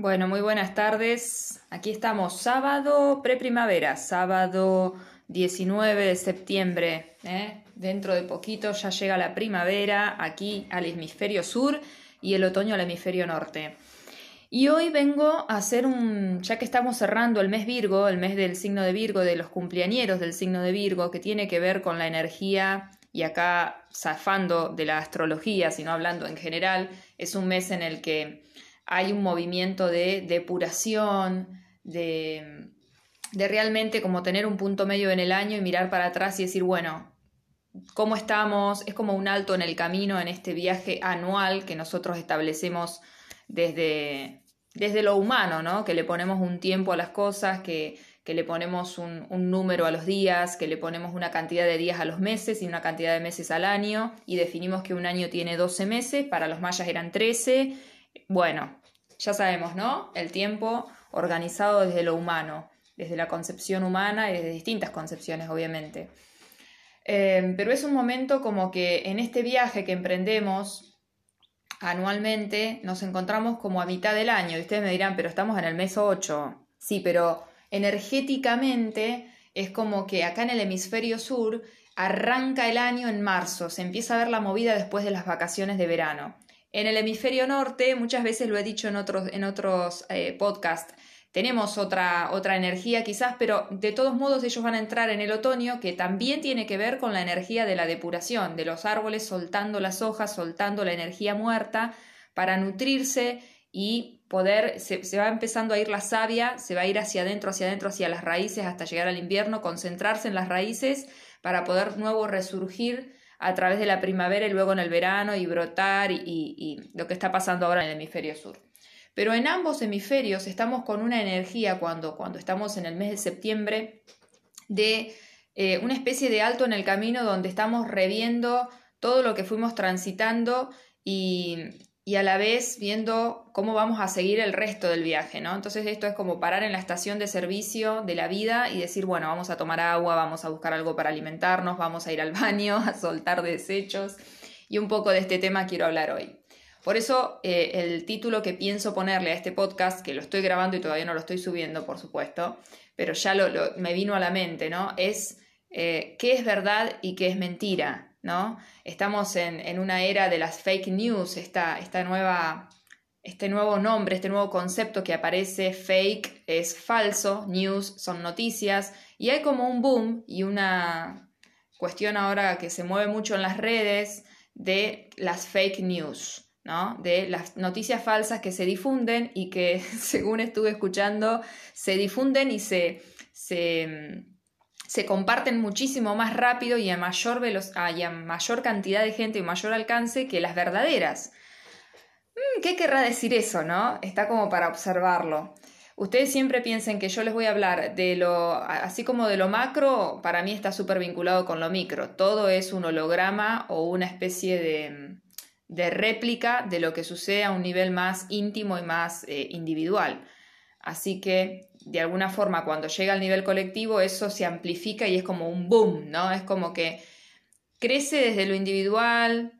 Bueno, muy buenas tardes. Aquí estamos sábado preprimavera, sábado 19 de septiembre. ¿eh? Dentro de poquito ya llega la primavera aquí al hemisferio sur y el otoño al hemisferio norte. Y hoy vengo a hacer un, ya que estamos cerrando el mes Virgo, el mes del signo de Virgo, de los cumpleañeros del signo de Virgo, que tiene que ver con la energía, y acá zafando de la astrología, sino hablando en general, es un mes en el que hay un movimiento de depuración, de, de realmente como tener un punto medio en el año y mirar para atrás y decir, bueno, ¿cómo estamos? Es como un alto en el camino en este viaje anual que nosotros establecemos desde, desde lo humano, ¿no? Que le ponemos un tiempo a las cosas, que, que le ponemos un, un, número a los días, que le ponemos una cantidad de días a los meses y una cantidad de meses al año, y definimos que un año tiene 12 meses, para los mayas eran 13, bueno, ya sabemos, ¿no? El tiempo organizado desde lo humano, desde la concepción humana y desde distintas concepciones, obviamente. Eh, pero es un momento como que en este viaje que emprendemos anualmente nos encontramos como a mitad del año. Y ustedes me dirán, pero estamos en el mes 8. Sí, pero energéticamente es como que acá en el hemisferio sur arranca el año en marzo, se empieza a ver la movida después de las vacaciones de verano. En el hemisferio norte, muchas veces lo he dicho en otros, en otros eh, podcasts, tenemos otra, otra energía quizás, pero de todos modos ellos van a entrar en el otoño que también tiene que ver con la energía de la depuración, de los árboles soltando las hojas, soltando la energía muerta para nutrirse y poder, se, se, va empezando a ir la savia, se va a ir hacia adentro, hacia adentro, hacia las raíces hasta llegar al invierno, concentrarse en las raíces para poder nuevo resurgir a través de la primavera y luego en el verano y brotar y, lo que está pasando ahora en el hemisferio sur. Pero en ambos hemisferios estamos con una energía cuando, cuando estamos en el mes de septiembre de eh, una especie de alto en el camino donde estamos reviendo todo lo que fuimos transitando y, y a la vez viendo cómo vamos a seguir el resto del viaje, ¿no? Entonces esto es como parar en la estación de servicio de la vida y decir, bueno, vamos a tomar agua, vamos a buscar algo para alimentarnos, vamos a ir al baño, a soltar desechos y un poco de este tema quiero hablar hoy. Por eso eh, el título que pienso ponerle a este podcast, que lo estoy grabando y todavía no lo estoy subiendo, por supuesto, pero ya lo, me vino a la mente, ¿no? Es eh, qué es verdad y qué es mentira. ¿No? Estamos en, una era de las fake news, esta, esta nueva, este nuevo nombre, este nuevo concepto que aparece, fake es falso, news son noticias, y hay como un boom y una cuestión ahora que se mueve mucho en las redes de las fake news. ¿no? de las noticias falsas que se difunden y que, según estuve escuchando, se difunden y se, se se comparten muchísimo más rápido y a mayor, a mayor cantidad de gente y mayor alcance que las verdaderas. Mm, ¿Qué querrá decir eso, no? Está como para observarlo. Ustedes siempre piensen que yo les voy a hablar de lo, así como de lo macro, para mí está súper vinculado con lo micro. Todo es un holograma o una especie de, de réplica de lo que sucede a un nivel más íntimo y más eh, individual. Así que, de alguna forma, cuando llega al nivel colectivo, eso se amplifica y es como un boom, ¿no? Es como que crece desde lo individual,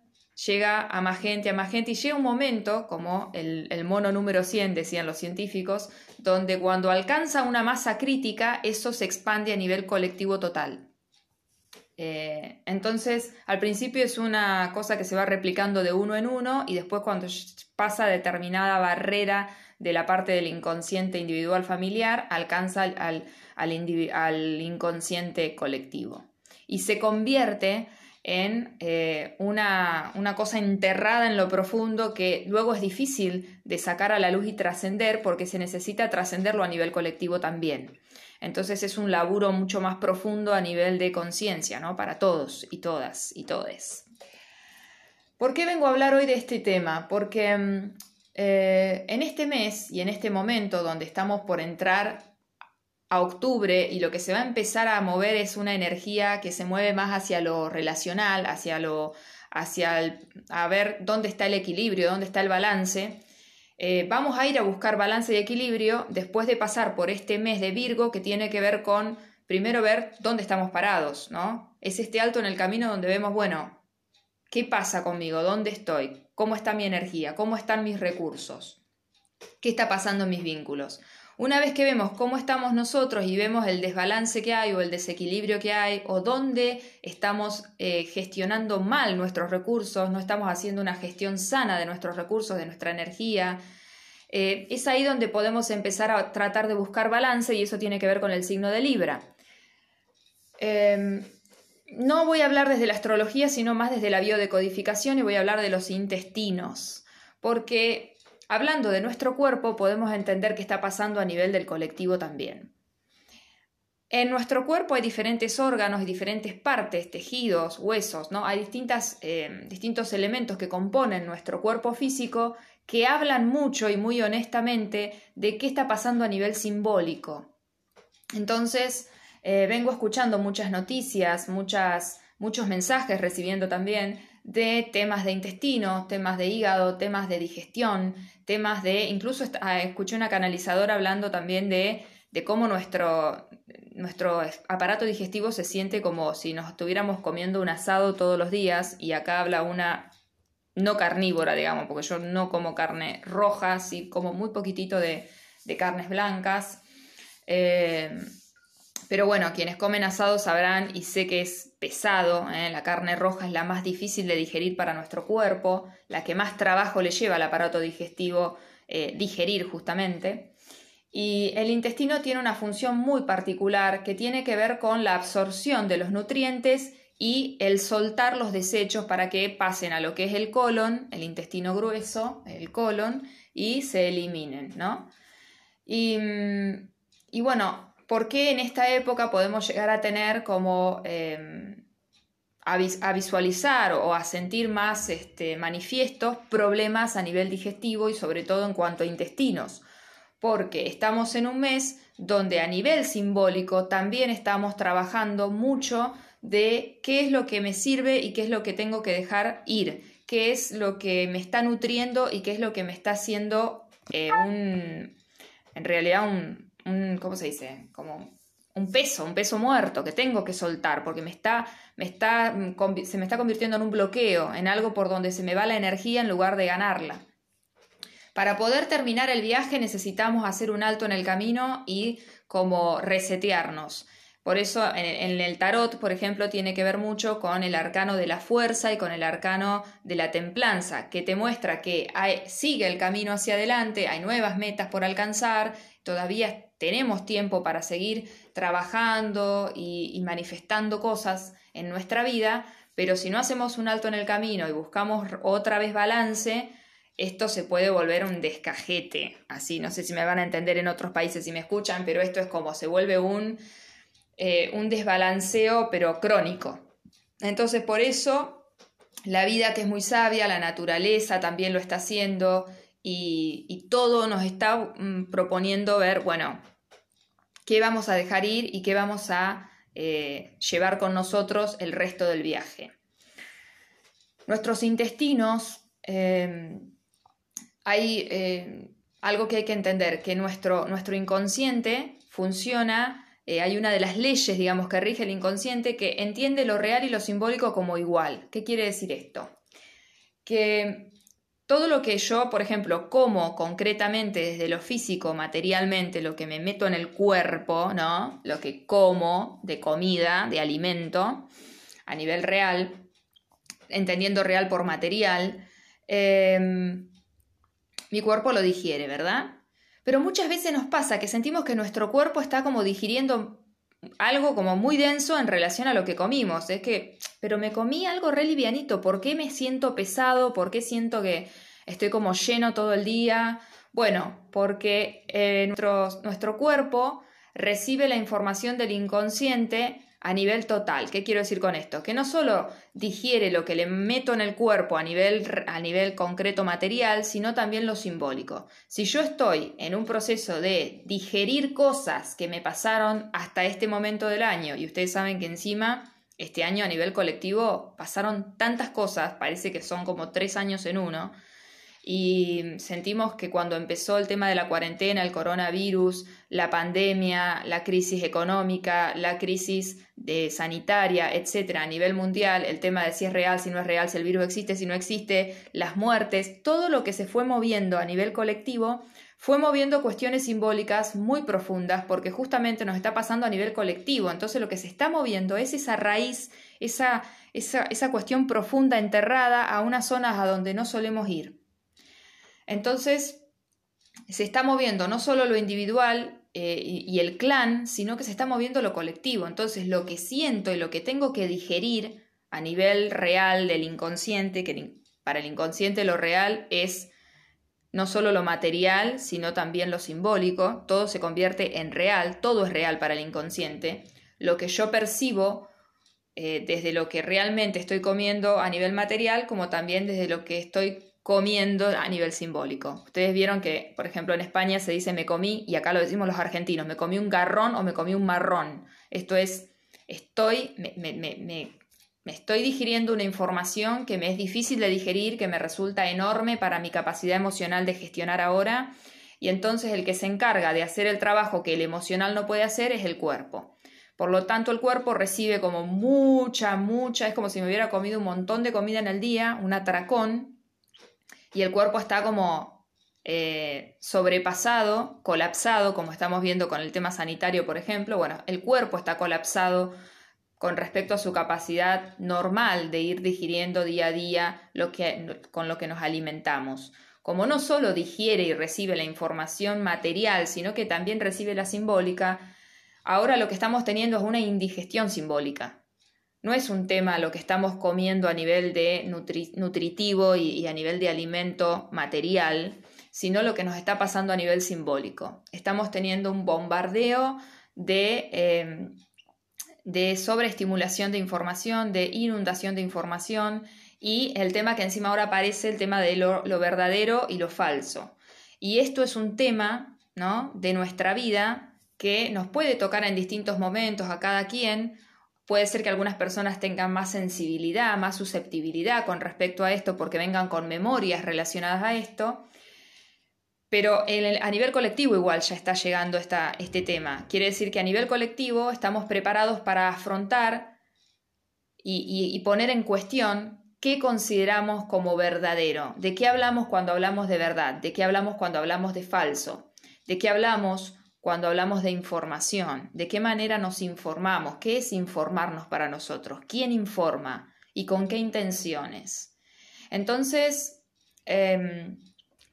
llega a más gente, a más gente, y llega un momento, como el, mono número 100, decían los científicos, donde cuando alcanza una masa crítica, eso se expande a nivel colectivo total. Eh, entonces, al principio es una cosa que se va replicando de uno en uno y después cuando pasa determinada barrera de la parte del inconsciente individual familiar alcanza al, al, inconsciente colectivo y se convierte en eh, una, una, cosa enterrada en lo profundo que luego es difícil de sacar a la luz y trascender porque se necesita trascenderlo a nivel colectivo también. Entonces es un laburo mucho más profundo a nivel de conciencia, ¿no? Para todos y todas y todes. ¿Por qué vengo a hablar hoy de este tema? Porque mm, eh, en este mes y en este momento donde estamos por entrar a octubre y lo que se va a empezar a mover es una energía que se mueve más hacia lo relacional, hacia lo hacia a ver dónde está el equilibrio, dónde está el balance. Eh, vamos a ir a buscar balance y equilibrio después de pasar por este mes de Virgo que tiene que ver con primero ver dónde estamos parados, ¿no? Es este alto en el camino donde vemos, bueno, ¿Qué pasa conmigo? ¿Dónde estoy? ¿Cómo está mi energía? ¿Cómo están mis recursos? ¿Qué está pasando en mis vínculos? Una vez que vemos cómo estamos nosotros y vemos el desbalance que hay o el desequilibrio que hay o dónde estamos eh, gestionando mal nuestros recursos, no estamos haciendo una gestión sana de nuestros recursos, de nuestra energía, eh, es ahí donde podemos empezar a tratar de buscar balance y eso tiene que ver con el signo de Libra. Em, no voy a hablar desde la astrología, sino más desde la biodecodificación y voy a hablar de los intestinos, porque Hablando de nuestro cuerpo, podemos entender qué está pasando a nivel del colectivo también. En nuestro cuerpo hay diferentes órganos y diferentes partes, tejidos, huesos, ¿no? Hay distintas, eh, distintos elementos que componen nuestro cuerpo físico que hablan mucho y muy honestamente de qué está pasando a nivel simbólico. Entonces, eh, vengo escuchando muchas noticias, muchas, muchos mensajes recibiendo también de temas de intestino, temas de hígado, temas de digestión, temas de, incluso ah, escuché una canalizadora hablando también de, de cómo nuestro, nuestro aparato digestivo se siente como si nos estuviéramos comiendo un asado todos los días y acá habla una no carnívora, digamos, porque yo no como carne roja, sí como muy poquitito de, de carnes blancas. Eh, pero bueno, quienes comen asado sabrán y sé que es pesado, ¿eh? la carne roja es la más difícil de digerir para nuestro cuerpo, la que más trabajo le lleva al aparato digestivo eh, digerir justamente. Y el intestino tiene una función muy particular que tiene que ver con la absorción de los nutrientes y el soltar los desechos para que pasen a lo que es el colon, el intestino grueso, el colon, y se eliminen, ¿no? Y, mm, y bueno, ¿por qué en esta época podemos llegar a tener como em, a, visualizar o a sentir más este, manifiestos problemas a nivel digestivo y sobre todo en cuanto a intestinos? Porque estamos en un mes donde a nivel simbólico también estamos trabajando mucho de qué es lo que me sirve y qué es lo que tengo que dejar ir, qué es lo que me está nutriendo y qué es lo que me está haciendo eh, un, en realidad un, ¿cómo se dice? Como un peso, un peso muerto que tengo que soltar porque me está, me está, se me está convirtiendo en un bloqueo, en algo por donde se me va la energía en lugar de ganarla. Para poder terminar el viaje necesitamos hacer un alto en el camino y como resetearnos. Por eso en el tarot, por ejemplo, tiene que ver mucho con el arcano de la fuerza y con el arcano de la templanza, que te muestra que sigue el camino hacia adelante, hay nuevas metas por alcanzar, todavía tenemos tiempo para seguir trabajando y, manifestando cosas en nuestra vida, pero si no hacemos un alto en el camino y buscamos otra vez balance, esto se puede volver un descajete. Así, no sé si me van a entender en otros países si me escuchan, pero esto es como se vuelve un, eh, un desbalanceo, pero crónico. Entonces, por eso, la vida que es muy sabia, la naturaleza también lo está haciendo, y, todo nos está mm, proponiendo ver, bueno, qué vamos a dejar ir y qué vamos a eh, llevar con nosotros el resto del viaje. Nuestros intestinos, em, hay eh, algo que hay que entender, que nuestro, nuestro inconsciente funciona, eh, hay una de las leyes, digamos, que rige el inconsciente, que entiende lo real y lo simbólico como igual. ¿Qué quiere decir esto? Que todo lo que yo, por ejemplo, como concretamente desde lo físico, materialmente, lo que me meto en el cuerpo, ¿no? Lo que como de comida, de alimento, a nivel real, entendiendo real por material, em, mi cuerpo lo digiere, ¿verdad? Pero muchas veces nos pasa que sentimos que nuestro cuerpo está como digiriendo algo como muy denso en relación a lo que comimos. Es que, pero me comí algo re livianito, ¿por qué me siento pesado? ¿Por qué siento que estoy como lleno todo el día? Bueno, porque eh, nuestro, nuestro cuerpo recibe la información del inconsciente a nivel total. ¿Qué quiero decir con esto? Que no solo digiere lo que le meto en el cuerpo a nivel, a nivel concreto material, sino también lo simbólico. Si yo estoy en un proceso de digerir cosas que me pasaron hasta este momento del año, y ustedes saben que encima este año a nivel colectivo pasaron tantas cosas, parece que son como tres años en uno, y sentimos que cuando empezó el tema de la cuarentena, el coronavirus, la pandemia, la crisis económica, la crisis de sanitaria, etcétera, a nivel mundial, el tema de si es real, si no es real, si el virus existe, si no existe, las muertes, todo lo que se fue moviendo a nivel colectivo fue moviendo cuestiones simbólicas muy profundas porque justamente nos está pasando a nivel colectivo. Entonces lo que se está moviendo es esa raíz, esa, esa, esa cuestión profunda enterrada a unas zonas a donde no solemos ir. Entonces, se está moviendo no solo lo individual eh, y, el clan, sino que se está moviendo lo colectivo. Entonces, lo que siento y lo que tengo que digerir a nivel real del inconsciente, que para el inconsciente lo real es no solo lo material, sino también lo simbólico, todo se convierte en real, todo es real para el inconsciente. Lo que yo percibo eh, desde lo que realmente estoy comiendo a nivel material, como también desde lo que estoy comiendo a nivel simbólico. Ustedes vieron que, por ejemplo, en España se dice me comí, y acá lo decimos los argentinos, me comí un garrón o me comí un marrón. Esto es, estoy, me, me, me, me estoy digiriendo una información que me es difícil de digerir, que me resulta enorme para mi capacidad emocional de gestionar ahora, y entonces el que se encarga de hacer el trabajo que el emocional no puede hacer es el cuerpo. Por lo tanto, el cuerpo recibe como mucha, mucha, es como si me hubiera comido un montón de comida en el día, un atracón, y el cuerpo está como eh, sobrepasado, colapsado, como estamos viendo con el tema sanitario, por ejemplo. Bueno, el cuerpo está colapsado con respecto a su capacidad normal de ir digiriendo día a día lo que, con lo que nos alimentamos. Como no solo digiere y recibe la información material, sino que también recibe la simbólica, ahora lo que estamos teniendo es una indigestión simbólica. No es un tema lo que estamos comiendo a nivel de nutritivo y, a nivel de alimento material, sino lo que nos está pasando a nivel simbólico. Estamos teniendo un bombardeo de, em, de sobreestimulación de información, de inundación de información y el tema que encima ahora aparece, el tema de lo, lo verdadero y lo falso. Y esto es un tema ¿no? de nuestra vida que nos puede tocar en distintos momentos a cada quien, Puede ser que algunas personas tengan más sensibilidad, más susceptibilidad con respecto a esto porque vengan con memorias relacionadas a esto, pero a nivel colectivo igual ya está llegando esta, este tema. Quiere decir que a nivel colectivo estamos preparados para afrontar y, y poner en cuestión qué consideramos como verdadero, de qué hablamos cuando hablamos de verdad, de qué hablamos cuando hablamos de falso, de qué hablamos cuando hablamos de información, de qué manera nos informamos, qué es informarnos para nosotros, quién informa y con qué intenciones. Entonces, em,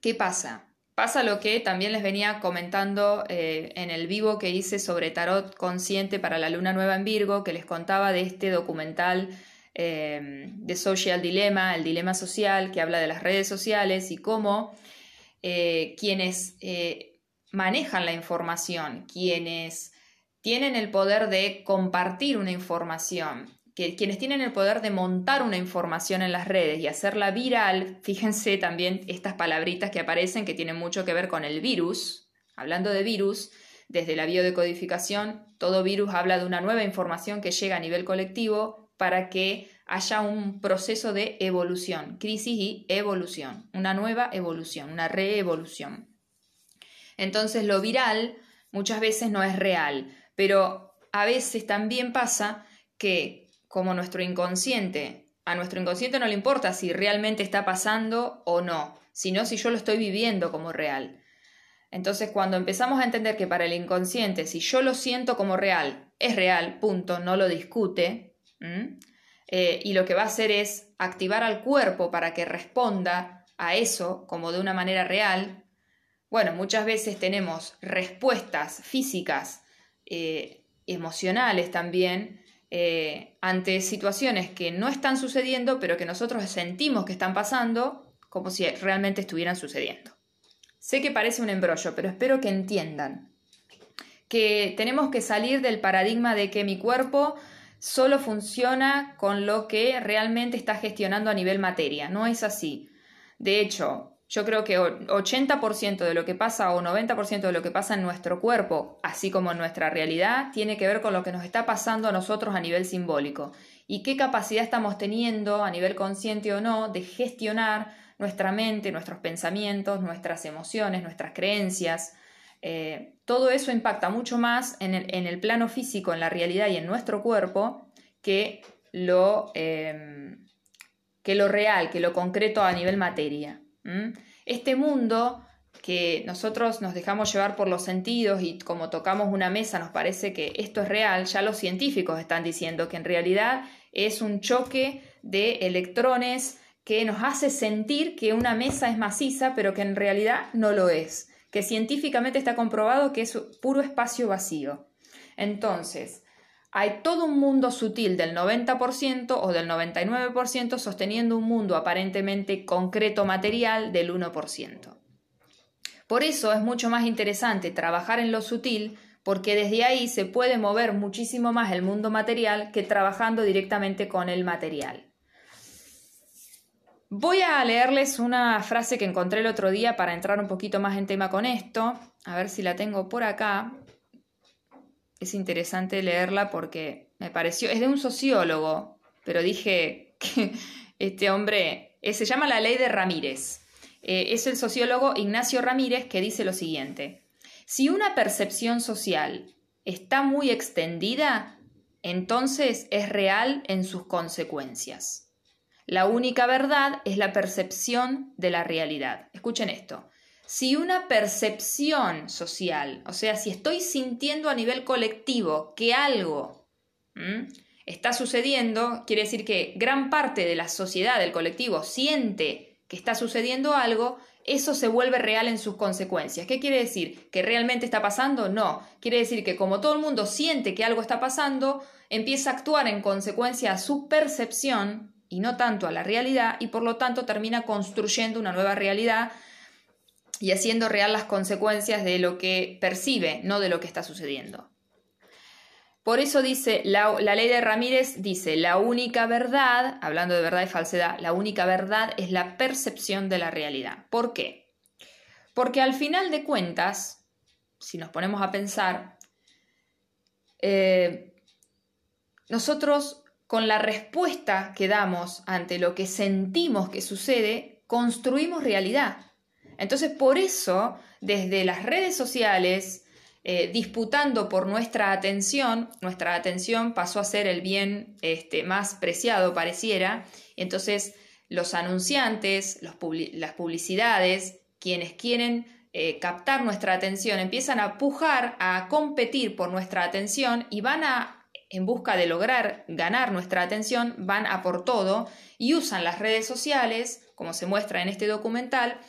¿qué pasa? Pasa lo que también les venía comentando eh, en el vivo que hice sobre tarot consciente para la luna nueva en Virgo, que les contaba de este documental em, de Social Dilemma, el dilema social, que habla de las redes sociales y cómo eh, quienes eh, manejan la información, quienes tienen el poder de compartir una información, que, quienes tienen el poder de montar una información en las redes y hacerla viral, fíjense también estas palabritas que aparecen que tienen mucho que ver con el virus. Hablando de virus, desde la biodecodificación, todo virus habla de una nueva información que llega a nivel colectivo para que haya un proceso de evolución, crisis y evolución, una nueva evolución, una reevolución. Entonces lo viral muchas veces no es real, pero a veces también pasa que como nuestro inconsciente, a nuestro inconsciente no le importa si realmente está pasando o no, sino si yo lo estoy viviendo como real. Entonces cuando empezamos a entender que para el inconsciente, si yo lo siento como real, es real, punto, no lo discute, eh, y lo que va a hacer es activar al cuerpo para que responda a eso como de una manera real, bueno, muchas veces tenemos respuestas físicas, eh, emocionales también, eh, ante situaciones que no están sucediendo, pero que nosotros sentimos que están pasando como si realmente estuvieran sucediendo. Sé que parece un embrollo, pero espero que entiendan que tenemos que salir del paradigma de que mi cuerpo solo funciona con lo que realmente está gestionando a nivel materia. No es así. De hecho, yo creo que 80% de lo que pasa o 90% de lo que pasa en nuestro cuerpo, así como en nuestra realidad, tiene que ver con lo que nos está pasando a nosotros a nivel simbólico. Y qué capacidad estamos teniendo a nivel consciente o no de gestionar nuestra mente, nuestros pensamientos, nuestras emociones, nuestras creencias. Eh, todo eso impacta mucho más en el, plano físico, en la realidad y en nuestro cuerpo que lo, em, que lo real, que lo concreto a nivel materia. Este mundo que nosotros nos dejamos llevar por los sentidos y como tocamos una mesa nos parece que esto es real, ya los científicos están diciendo que en realidad es un choque de electrones que nos hace sentir que una mesa es maciza, pero que en realidad no lo es, que científicamente está comprobado que es puro espacio vacío. Entonces, hay todo un mundo sutil del 90% o del 99% sosteniendo un mundo aparentemente concreto material del 1%. Por eso es mucho más interesante trabajar en lo sutil porque desde ahí se puede mover muchísimo más el mundo material que trabajando directamente con el material. Voy a leerles una frase que encontré el otro día para entrar un poquito más en tema con esto. A ver si la tengo por acá. Es interesante leerla porque me pareció, es de un sociólogo, pero dije que este hombre, eh, se llama la ley de Ramírez. Eh, es el sociólogo Ignacio Ramírez que dice lo siguiente. Si una percepción social está muy extendida, entonces es real en sus consecuencias. La única verdad es la percepción de la realidad. Escuchen esto. Si una percepción social, o sea, si estoy sintiendo a nivel colectivo que algo está sucediendo, quiere decir que gran parte de la sociedad, del colectivo, siente que está sucediendo algo, eso se vuelve real en sus consecuencias. ¿Qué quiere decir? ¿Que realmente está pasando? No. Quiere decir que como todo el mundo siente que algo está pasando, empieza a actuar en consecuencia a su percepción y no tanto a la realidad y por lo tanto termina construyendo una nueva realidad y haciendo real las consecuencias de lo que percibe, no de lo que está sucediendo. Por eso dice, la, ley de Ramírez dice, la única verdad, hablando de verdad y falsedad, la única verdad es la percepción de la realidad. ¿Por qué? Porque al final de cuentas, si nos ponemos a pensar, eh, nosotros con la respuesta que damos ante lo que sentimos que sucede, construimos realidad. Entonces, por eso, desde las redes sociales, eh, disputando por nuestra atención, nuestra atención pasó a ser el bien este, más preciado, pareciera, entonces los anunciantes, las publicidades, quienes quieren eh, captar nuestra atención, empiezan a pujar, a competir por nuestra atención y van a, en busca de lograr ganar nuestra atención, van a por todo y usan las redes sociales, como se muestra en este documental,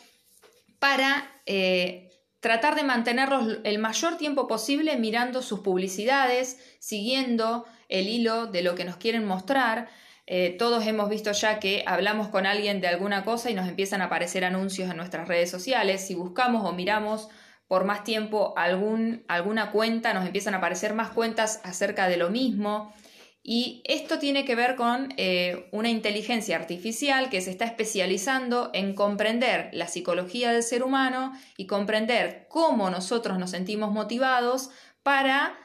para eh, tratar de mantenerlos el mayor tiempo posible mirando sus publicidades, siguiendo el hilo de lo que nos quieren mostrar. Eh, todos hemos visto ya que hablamos con alguien de alguna cosa y nos empiezan a aparecer anuncios en nuestras redes sociales. Si buscamos o miramos por más tiempo algún, alguna cuenta, nos empiezan a aparecer más cuentas acerca de lo mismo. Y esto tiene que ver con eh, una inteligencia artificial que se está especializando en comprender la psicología del ser humano y comprender cómo nosotros nos sentimos motivados para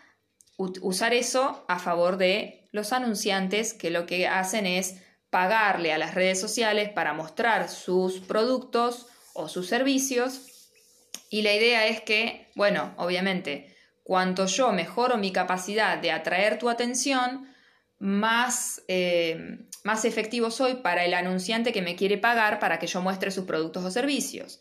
usar eso a favor de los anunciantes que lo que hacen es pagarle a las redes sociales para mostrar sus productos o sus servicios. Y la idea es que, bueno, obviamente, cuanto yo mejoro mi capacidad de atraer tu atención, más, eh, más efectivo soy para el anunciante que me quiere pagar para que yo muestre sus productos o servicios.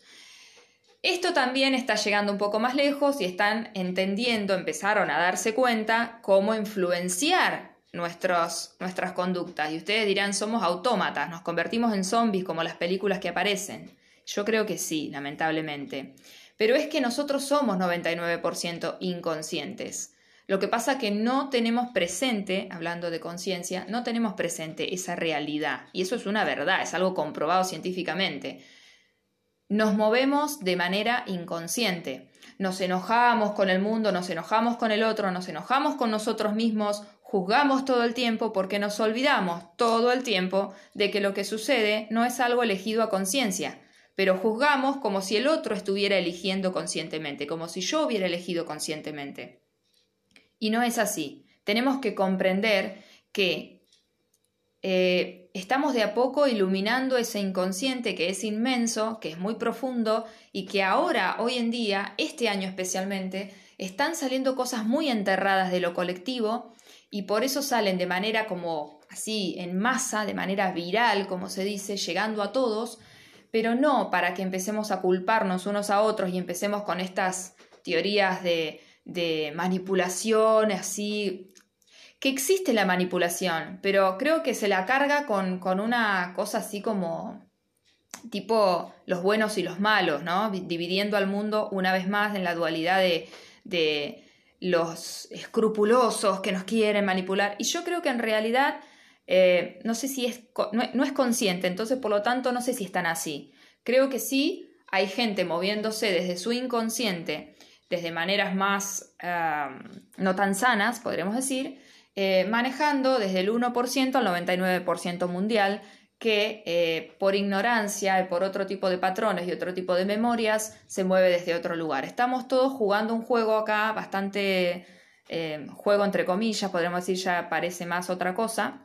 Esto también está llegando un poco más lejos y están entendiendo, empezaron a darse cuenta cómo influenciar nuestras conductas. Y ustedes dirán, somos autómatas, nos convertimos en zombies como las películas que aparecen. Yo creo que sí, lamentablemente. Pero es que nosotros somos 99% inconscientes. Lo que pasa que no tenemos presente, hablando de conciencia, no tenemos presente esa realidad. Y eso es una verdad, es algo comprobado científicamente. Nos movemos de manera inconsciente. Nos enojamos con el mundo, nos enojamos con el otro, nos enojamos con nosotros mismos, juzgamos todo el tiempo porque nos olvidamos todo el tiempo de que lo que sucede no es algo elegido a conciencia, pero juzgamos como si el otro estuviera eligiendo conscientemente, como si yo hubiera elegido conscientemente. Y no es así. Tenemos que comprender que eh, estamos de a poco iluminando ese inconsciente que es inmenso, que es muy profundo y que ahora, hoy en día, este año especialmente, están saliendo cosas muy enterradas de lo colectivo y por eso salen de manera como así, en masa, de manera viral, como se dice, llegando a todos, pero no para que empecemos a culparnos unos a otros y empecemos con estas teorías de, de manipulación, así, que existe la manipulación, pero creo que se la carga con, con una cosa así como tipo los buenos y los malos, ¿no? Dividiendo al mundo una vez más en la dualidad de, de los escrupulosos que nos quieren manipular. Y yo creo que en realidad eh, no sé si es, no, es consciente, entonces por lo tanto no sé si están así. Creo que sí hay gente moviéndose desde su inconsciente, desde maneras más no tan sanas, podremos decir, eh, manejando desde el 1% al 99% mundial, que eh, por ignorancia y por otro tipo de patrones y otro tipo de memorias se mueve desde otro lugar. Estamos todos jugando un juego acá, bastante juego entre comillas, podríamos decir ya parece más otra cosa,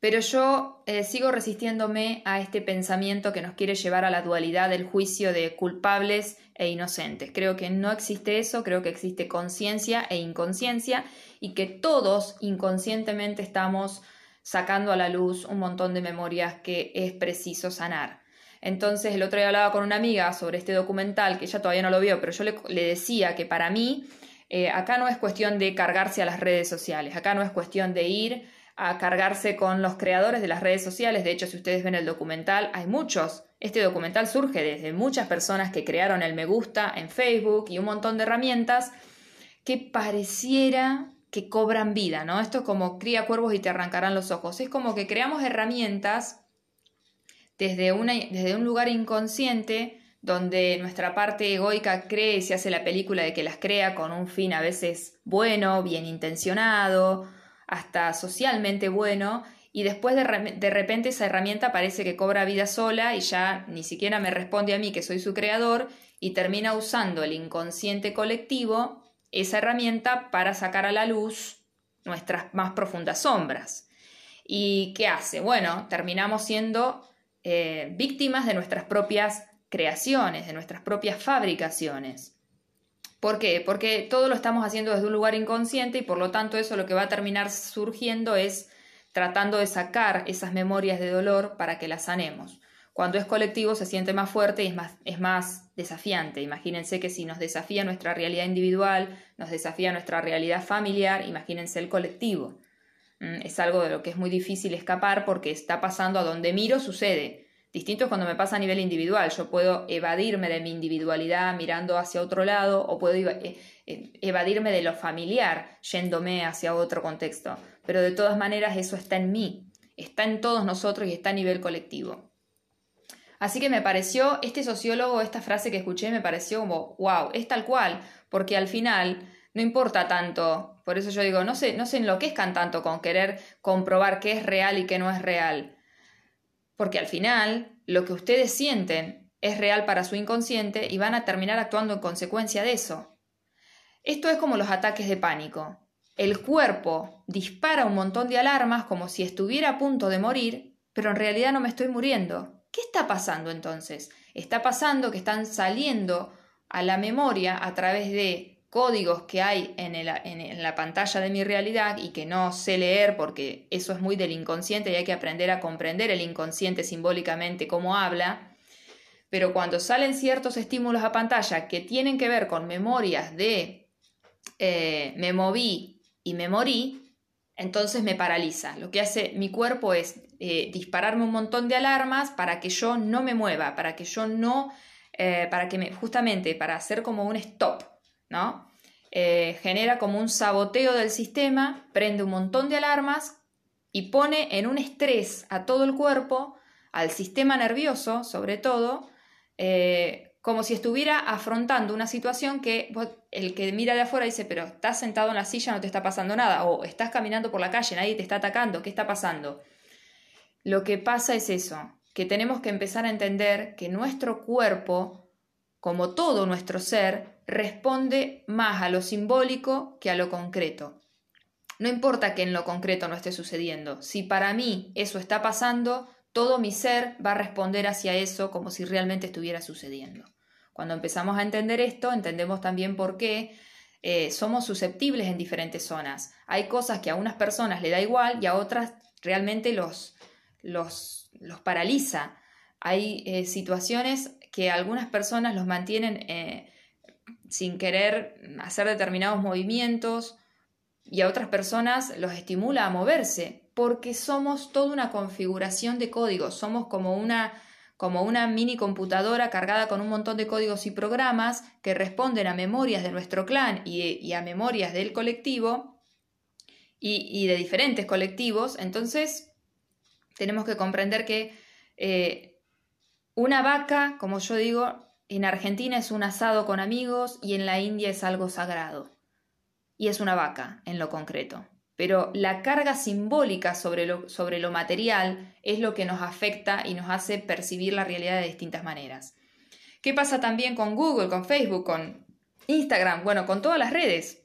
pero yo eh, sigo resistiéndome a este pensamiento que nos quiere llevar a la dualidad del juicio de culpables e inocentes. Creo que no existe eso, creo que existe conciencia e inconsciencia y que todos inconscientemente estamos sacando a la luz un montón de memorias que es preciso sanar. Entonces el otro día hablaba con una amiga sobre este documental que ella todavía no lo vio, pero yo le, decía que para mí eh, acá no es cuestión de cargarse a las redes sociales, acá no es cuestión de ir a cargarse con los creadores de las redes sociales. De hecho, si ustedes ven el documental, hay muchos. Este documental surge desde muchas personas que crearon el me gusta en Facebook y un montón de herramientas que pareciera que cobran vida, ¿no? Esto es como cría cuervos y te arrancarán los ojos. Es como que creamos herramientas desde, una, desde un lugar inconsciente donde nuestra parte egoica cree y se hace la película de que las crea con un fin a veces bueno, bien intencionado, hasta socialmente bueno y después de, repente esa herramienta parece que cobra vida sola y ya ni siquiera me responde a mí que soy su creador y termina usando el inconsciente colectivo esa herramienta para sacar a la luz nuestras más profundas sombras. ¿Y qué hace? Bueno, terminamos siendo eh, víctimas de nuestras propias creaciones, de nuestras propias fabricaciones. ¿Por qué? Porque todo lo estamos haciendo desde un lugar inconsciente y por lo tanto eso lo que va a terminar surgiendo es tratando de sacar esas memorias de dolor para que las sanemos. Cuando es colectivo se siente más fuerte y es más, es más desafiante. Imagínense que si nos desafía nuestra realidad individual, nos desafía nuestra realidad familiar, imagínense el colectivo. Mm, es algo de lo que es muy difícil escapar porque está pasando a donde miro sucede. Distinto es cuando me pasa a nivel individual. Yo puedo evadirme de mi individualidad mirando hacia otro lado o puedo eh, eh, evadirme de lo familiar yéndome hacia otro contexto. Pero de todas maneras eso está en mí, está en todos nosotros y está a nivel colectivo. Así que me pareció, este sociólogo, esta frase que escuché me pareció como, wow, es tal cual, porque al final no importa tanto, por eso yo digo, no se, no se enloquezcan tanto con querer comprobar qué es real y qué no es real porque al final lo que ustedes sienten es real para su inconsciente y van a terminar actuando en consecuencia de eso. Esto es como los ataques de pánico. El cuerpo dispara un montón de alarmas como si estuviera a punto de morir, pero en realidad no me estoy muriendo. ¿Qué está pasando entonces? Está pasando que están saliendo a la memoria a través de códigos que hay en, en, la pantalla de mi realidad y que no sé leer porque eso es muy del inconsciente y hay que aprender a comprender el inconsciente simbólicamente cómo habla. Pero cuando salen ciertos estímulos a pantalla que tienen que ver con memorias de eh, me moví y me morí, entonces me paraliza. Lo que hace mi cuerpo es eh, dispararme un montón de alarmas para que yo no me mueva, para que yo no, eh, para que me, justamente para hacer como un stop ¿no? Eh, genera como un saboteo del sistema, prende un montón de alarmas y pone en un estrés a todo el cuerpo, al sistema nervioso sobre todo, eh, como si estuviera afrontando una situación que el que mira de afuera dice, pero estás sentado en la silla, no te está pasando nada, o estás caminando por la calle, nadie te está atacando, ¿qué está pasando? Lo que pasa es eso, que tenemos que empezar a entender que nuestro cuerpo, como todo nuestro ser, responde más a lo simbólico que a lo concreto. No importa que en lo concreto no esté sucediendo. Si para mí eso está pasando, todo mi ser va a responder hacia eso como si realmente estuviera sucediendo. Cuando empezamos a entender esto, entendemos también por qué eh, somos susceptibles en diferentes zonas. Hay cosas que a unas personas le da igual y a otras realmente los, los, los paraliza. Hay eh, situaciones que a algunas personas los mantienen eh, sin querer hacer determinados movimientos y a otras personas los estimula a moverse, porque somos toda una configuración de códigos, somos como una como una mini computadora cargada con un montón de códigos y programas que responden a memorias de nuestro clan y, a memorias del colectivo y, de diferentes colectivos. Entonces, tenemos que comprender que eh, una vaca, como yo digo, en Argentina es un asado con amigos y en la India es algo sagrado. Y es una vaca, en lo concreto pero la carga simbólica sobre lo, sobre lo material es lo que nos afecta y nos hace percibir la realidad de distintas maneras. ¿Qué pasa también con Google, con Facebook, con Instagram, bueno, con todas las redes?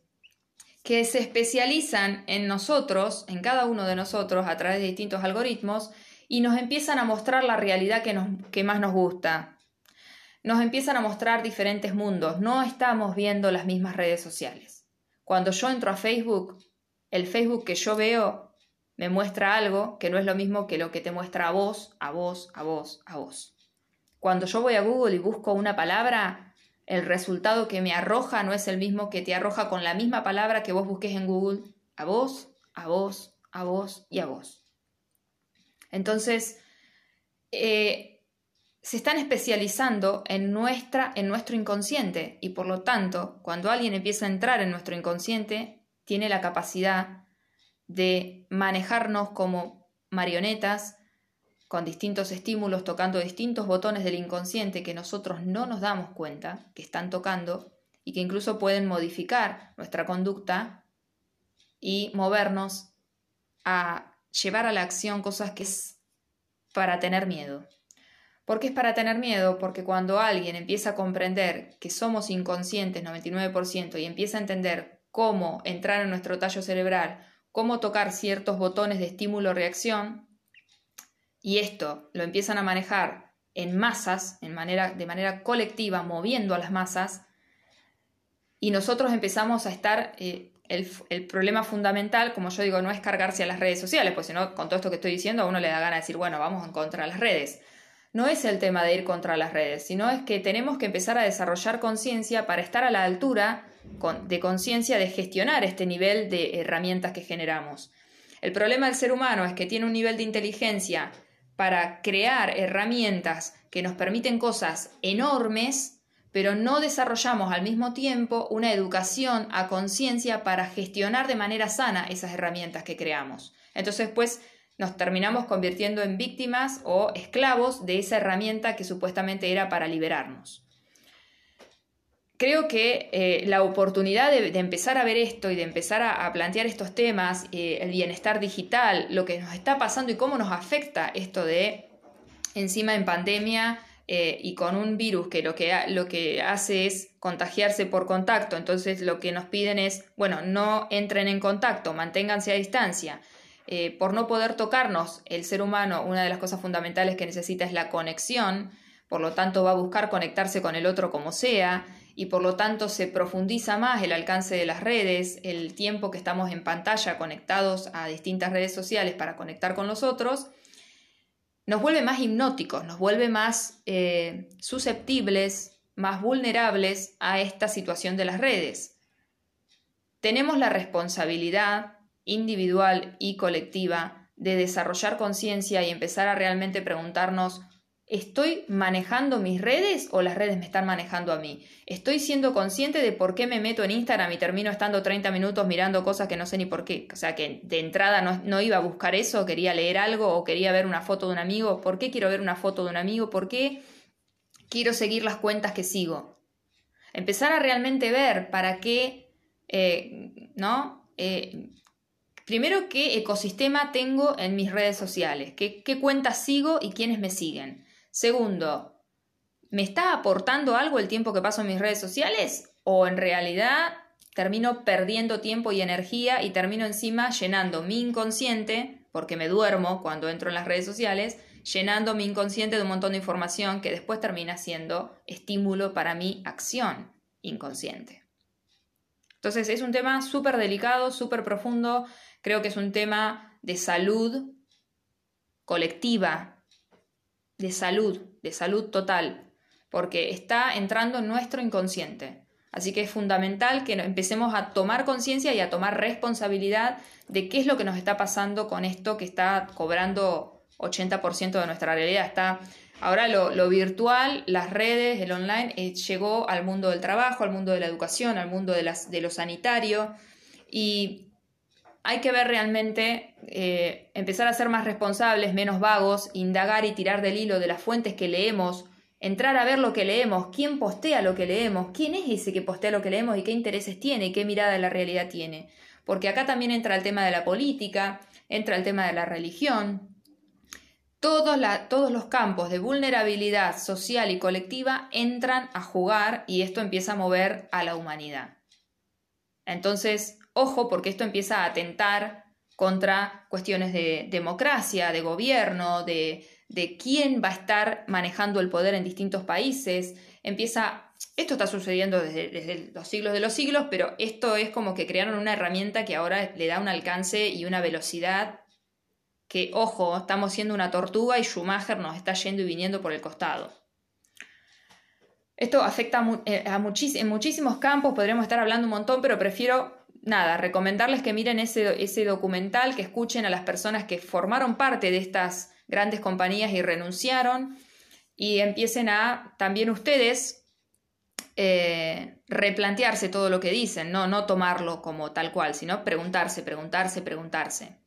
que se especializan en nosotros, en cada uno de nosotros, a través de distintos algoritmos, y nos empiezan a mostrar la realidad que, nos, que más nos gusta. Nos empiezan a mostrar diferentes mundos, no estamos viendo las mismas redes sociales. Cuando yo entro a Facebook, el Facebook que yo veo me muestra algo que no es lo mismo que lo que te muestra a vos, a vos, a vos, a vos. Cuando yo voy a Google y busco una palabra, el resultado que me arroja no es el mismo que te arroja con la misma palabra que vos busques en Google, a vos, a vos, a vos y a vos. Entonces, eh, se están especializando en, nuestra, en nuestro inconsciente y por lo tanto, cuando alguien empieza a entrar en nuestro inconsciente, tiene la capacidad de manejarnos como marionetas con distintos estímulos, tocando distintos botones del inconsciente que nosotros no nos damos cuenta que están tocando y que incluso pueden modificar nuestra conducta y movernos a llevar a la acción cosas que es para tener miedo. ¿Por qué es para tener miedo? Porque cuando alguien empieza a comprender que somos inconscientes 99% y empieza a entender cómo entrar en nuestro tallo cerebral, cómo tocar ciertos botones de estímulo-reacción, y esto lo empiezan a manejar en masas, manera, de manera colectiva, moviendo a las masas, y nosotros empezamos a estar, eh, el, problema fundamental, como yo digo, no es cargarse a las redes sociales, pues si no, con todo esto que estoy diciendo, a uno le da ganas de decir, bueno, vamos en contra las redes. No es el tema de ir contra las redes, sino es que tenemos que empezar a desarrollar conciencia para estar a la altura de conciencia de gestionar este nivel de herramientas que generamos. El problema del ser humano es que tiene un nivel de inteligencia para crear herramientas que nos permiten cosas enormes, pero no desarrollamos al mismo tiempo una educación a conciencia para gestionar de manera sana esas herramientas que creamos. Entonces, pues, nos terminamos convirtiendo en víctimas o esclavos de esa herramienta que supuestamente era para liberarnos creo que eh, la oportunidad de, empezar a ver esto y de empezar a, plantear estos temas, eh, el bienestar digital, lo que nos está pasando y cómo nos afecta esto de encima en pandemia eh, y con un virus que lo, que lo que hace es contagiarse por contacto, entonces lo que nos piden es, bueno, no entren en contacto, manténganse a distancia. Por no poder tocarnos, el ser humano, una de las cosas fundamentales que necesita es la conexión, por lo tanto va a buscar conectarse con el otro como sea, y por lo tanto se profundiza más el alcance de las redes, el tiempo que estamos en pantalla conectados a distintas redes sociales para conectar con los otros, nos vuelve más hipnóticos, nos vuelve más eh, susceptibles, más vulnerables a esta situación de las redes. Tenemos la responsabilidad individual y colectiva de desarrollar conciencia y empezar a realmente preguntarnos ¿Estoy manejando mis redes o las redes me están manejando a mí? ¿Estoy siendo consciente de por qué me meto en Instagram y termino estando 30 minutos mirando cosas que no sé ni por qué? O sea, que de entrada no, iba a buscar eso, quería leer algo o quería ver una foto de un amigo. ¿Por qué quiero ver una foto de un amigo? ¿Por qué quiero seguir las cuentas que sigo? Empezar a realmente ver para qué, eh, ¿no? Eh, primero, qué ecosistema tengo en mis redes sociales, qué, cuentas sigo y quiénes me siguen. Segundo, ¿me está aportando algo el tiempo que paso en mis redes sociales? ¿O en realidad termino perdiendo tiempo y energía y termino encima llenando mi inconsciente, porque me duermo cuando entro en las redes sociales, llenando mi inconsciente de un montón de información que después termina siendo estímulo para mi acción inconsciente. Entonces es un tema súper delicado, súper profundo, creo que es un tema de salud colectiva, de salud, de salud total, porque está entrando en nuestro inconsciente. Así que es fundamental que empecemos a tomar conciencia y a tomar responsabilidad de qué es lo que nos está pasando con esto que está cobrando 80% de nuestra realidad. Está ahora lo, virtual, las redes, el online, eh, llegó al mundo del trabajo, al mundo de la educación, al mundo de, las, de lo sanitario y hay que ver realmente, eh, empezar a ser más responsables, menos vagos, indagar y tirar del hilo de las fuentes que leemos entrar a ver lo que leemos, quién postea lo que leemos, quién es ese que postea lo que leemos y qué intereses tiene y qué mirada de la realidad tiene. Porque acá también entra el tema de la política, entra el tema de la religión. Todos, todos los campos de vulnerabilidad social y colectiva entran a jugar y esto empieza a mover a la humanidad. Entonces, ojo porque esto empieza a atentar contra cuestiones de democracia, de gobierno, de, de quién va a estar manejando el poder en distintos países. Empieza, esto está sucediendo desde, los siglos de los siglos, pero esto es como que crearon una herramienta que ahora le da un alcance y una velocidad que, ojo, estamos siendo una tortuga y Schumacher nos está yendo y viniendo por el costado. Esto afecta eh, a, en muchísimos campos, podríamos estar hablando un montón, pero prefiero nada, recomendarles que miren ese, ese documental, que escuchen a las personas que formaron parte de estas grandes compañías y renunciaron y empiecen a también ustedes eh, replantearse todo lo que dicen, ¿no? no tomarlo como tal cual, sino preguntarse, preguntarse, preguntarse.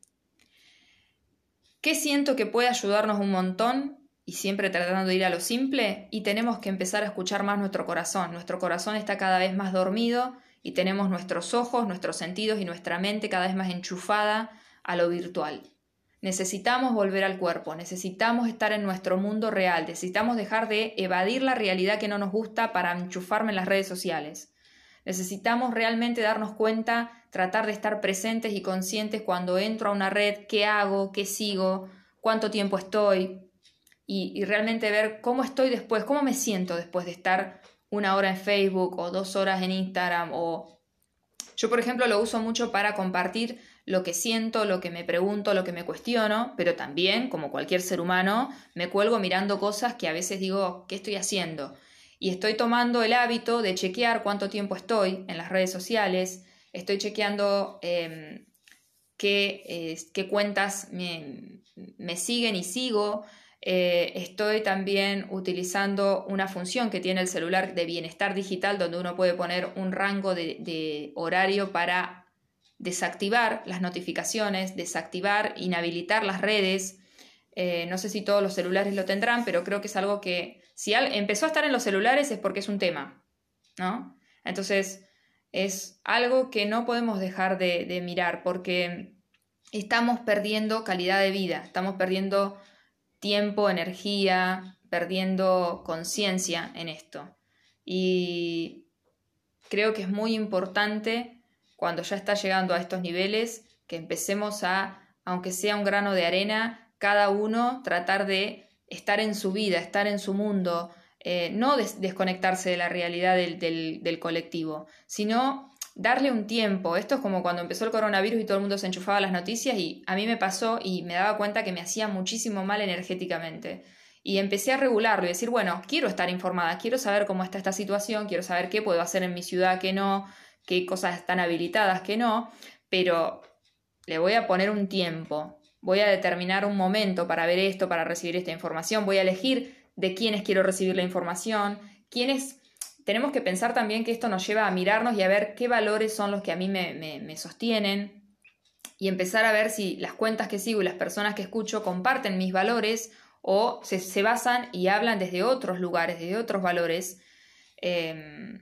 ¿Qué siento que puede ayudarnos un montón? Y siempre tratando de ir a lo simple, y tenemos que empezar a escuchar más nuestro corazón. Nuestro corazón está cada vez más dormido y tenemos nuestros ojos, nuestros sentidos y nuestra mente cada vez más enchufada a lo virtual. Necesitamos volver al cuerpo, necesitamos estar en nuestro mundo real, necesitamos dejar de evadir la realidad que no nos gusta para enchufarme en las redes sociales. Necesitamos realmente darnos cuenta, tratar de estar presentes y conscientes cuando entro a una red, qué hago, qué sigo, cuánto tiempo estoy y, y realmente ver cómo estoy después, cómo me siento después de estar una hora en Facebook o dos horas en Instagram o... Yo, por ejemplo, lo uso mucho para compartir lo que siento, lo que me pregunto, lo que me cuestiono, pero también, como cualquier ser humano, me cuelgo mirando cosas que a veces digo, ¿qué estoy haciendo? Y estoy tomando el hábito de chequear cuánto tiempo estoy en las redes sociales, estoy chequeando em, qué, qué, cuentas me, siguen y sigo, eh, estoy también utilizando una función que tiene el celular de bienestar digital donde uno puede poner un rango de horario para desactivar las notificaciones, desactivar, inhabilitar las redes. Eh, no sé si todos los celulares lo tendrán, pero creo que es algo que si empezó a estar en los celulares es porque es un tema, ¿no? Entonces es algo que no podemos dejar de, de mirar porque estamos perdiendo calidad de vida, estamos perdiendo tiempo, energía, perdiendo conciencia en esto. Y creo que es muy importante cuando ya está llegando a estos niveles, que empecemos a, aunque sea un grano de arena, cada uno tratar de estar en su vida, estar en su mundo, eh, no desconectarse de la realidad del, colectivo, sino darle un tiempo. Esto es como cuando empezó el coronavirus y todo el mundo se enchufaba las noticias y a mí me pasó y me daba cuenta que me hacía muchísimo mal energéticamente. Y empecé a regularlo y decir, bueno, quiero estar informada, quiero saber cómo está esta situación, quiero saber qué puedo hacer en mi ciudad, qué no, qué cosas están habilitadas, qué no, pero le voy a poner un tiempo, voy a determinar un momento para ver esto, para recibir esta información, voy a elegir de quiénes quiero recibir la información, quiénes... Tenemos que pensar también que esto nos lleva a mirarnos y a ver qué valores son los que a mí me, sostienen y empezar a ver si las cuentas que sigo y las personas que escucho comparten mis valores o se, basan y hablan desde otros lugares, desde otros valores. Em,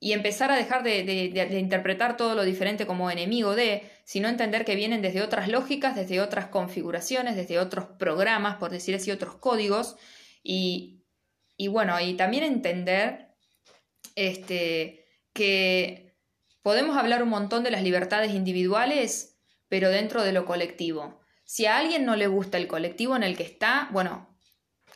y empezar a dejar de, interpretar todo lo diferente como enemigo de, sino entender que vienen desde otras lógicas, desde otras configuraciones, desde otros programas, por decir así, otros códigos, y, bueno, y también entender este, que podemos hablar un montón de las libertades individuales, pero dentro de lo colectivo. Si a alguien no le gusta el colectivo en el que está, bueno,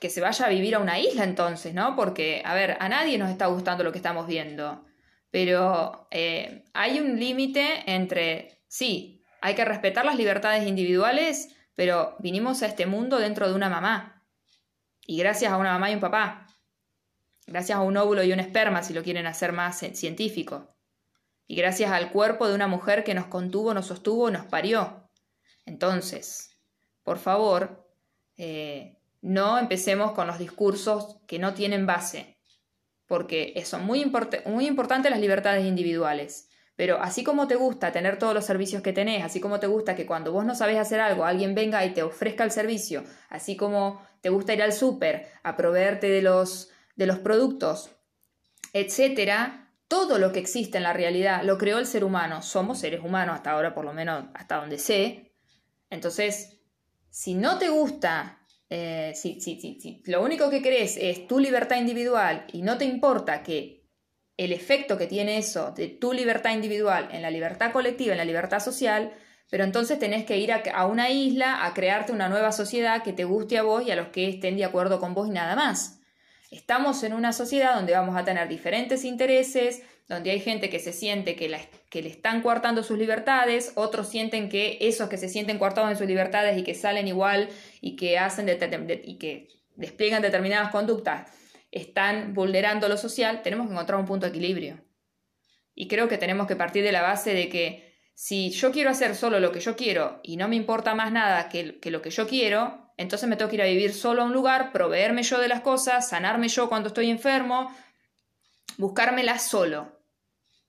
que se vaya a vivir a una isla entonces, ¿no? Porque, a ver, a nadie nos está gustando lo que estamos viendo. Pero eh, hay un límite entre, sí, hay que respetar las libertades individuales, pero vinimos a este mundo dentro de una mamá. Y gracias a una mamá y un papá. Gracias a un óvulo y un esperma, si lo quieren hacer más científico. Y gracias al cuerpo de una mujer que nos contuvo, nos sostuvo, nos parió. Entonces, por favor, eh, no empecemos con los discursos que no tienen base, porque son muy, muy importantes las libertades individuales. Pero así como te gusta tener todos los servicios que tenés, así como te gusta que cuando vos no sabés hacer algo, alguien venga y te ofrezca el servicio, así como te gusta ir al súper a proveerte de los, de los productos, etcétera, todo lo que existe en la realidad lo creó el ser humano. Somos seres humanos, hasta ahora por lo menos hasta donde sé. Entonces, si no te gusta eh, si, si, lo único que crees es tu libertad individual y no te importa que el efecto que tiene eso de tu libertad individual en la libertad colectiva, en la libertad social, pero entonces tenés que ir a, una isla a crearte una nueva sociedad que te guste a vos y a los que estén de acuerdo con vos y nada más. Estamos en una sociedad donde vamos a tener diferentes intereses, donde hay gente que se siente que, que le están coartando sus libertades, otros sienten que esos que se sienten coartados en sus libertades y que salen igual y que hacen y que despliegan determinadas conductas están vulnerando lo social, tenemos que encontrar un punto de equilibrio. Y creo que tenemos que partir de la base de que si yo quiero hacer solo lo que yo quiero y no me importa más nada que, que lo que yo quiero, entonces me tengo que ir a vivir solo a un lugar, proveerme yo de las cosas, sanarme yo cuando estoy enfermo, buscármelas solo.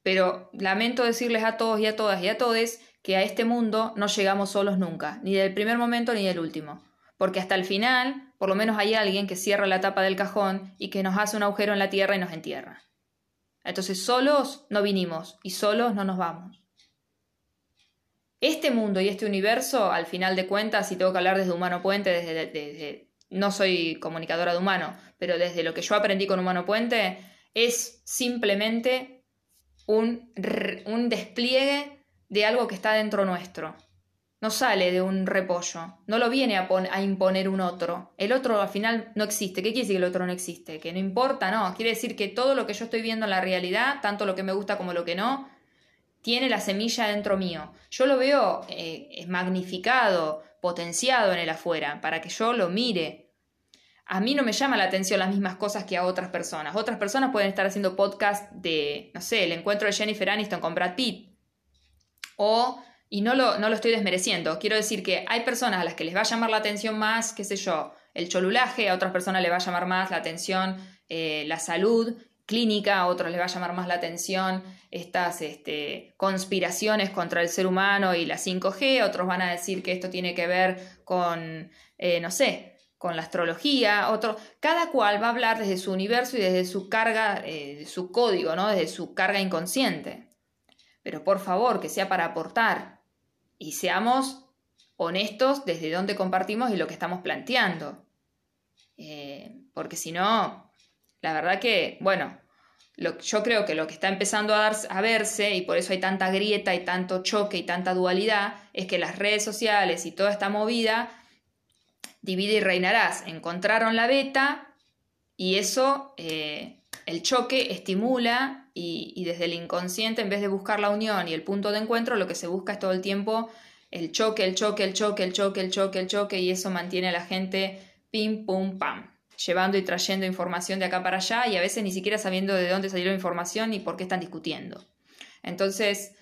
Pero lamento decirles a todos y a todas y a todes que a este mundo no llegamos solos nunca, ni del primer momento ni del último. Porque hasta el final, por lo menos hay alguien que cierra la tapa del cajón y que nos hace un agujero en la tierra y nos entierra. Entonces solos no vinimos y solos no nos vamos. Este mundo y este universo, al final de cuentas, si tengo que hablar desde Humano Puente, desde, no soy comunicadora de humano, pero desde lo que yo aprendí con Humano Puente, es simplemente un, un despliegue de algo que está dentro nuestro. No sale de un repollo, no lo viene a, a, imponer un otro. El otro al final no existe. ¿Qué quiere decir que el otro no existe? Que no importa, no. Quiere decir que todo lo que yo estoy viendo en la realidad, tanto lo que me gusta como lo que no, tiene la semilla dentro mío. Yo lo veo eh, magnificado, potenciado en el afuera, para que yo lo mire, a mí no me llama la atención las mismas cosas que a otras personas. Otras personas pueden estar haciendo podcast de, no sé, el encuentro de Jennifer Aniston con Brad Pitt. O, y no lo, no lo estoy desmereciendo, quiero decir que hay personas a las que les va a llamar la atención más, qué sé yo, el cholulaje, a otras personas les va a llamar más la atención eh, la salud clínica, a otros les va a llamar más la atención estas este, conspiraciones contra el ser humano y la 5G, otros van a decir que esto tiene que ver con, eh, no sé, con la astrología, otro, cada cual va a hablar desde su universo y desde su carga, eh, su código, ¿no? desde su carga inconsciente. Pero por favor, que sea para aportar y seamos honestos desde dónde compartimos y lo que estamos planteando. Eh, porque si no, la verdad que, bueno, yo creo que lo que está empezando a, a verse, y por eso hay tanta grieta y tanto choque y tanta dualidad, es que las redes sociales y toda esta movida divide y reinarás. Encontraron la beta y eso, eh, el choque estimula y, desde el inconsciente, en vez de buscar la unión y el punto de encuentro, lo que se busca es todo el tiempo el choque, el choque, el choque, el choque, el choque, el choque, y eso mantiene a la gente pim, pum, pam, llevando y trayendo información de acá para allá y a veces ni siquiera sabiendo de dónde salió la información y por qué están discutiendo. Entonces,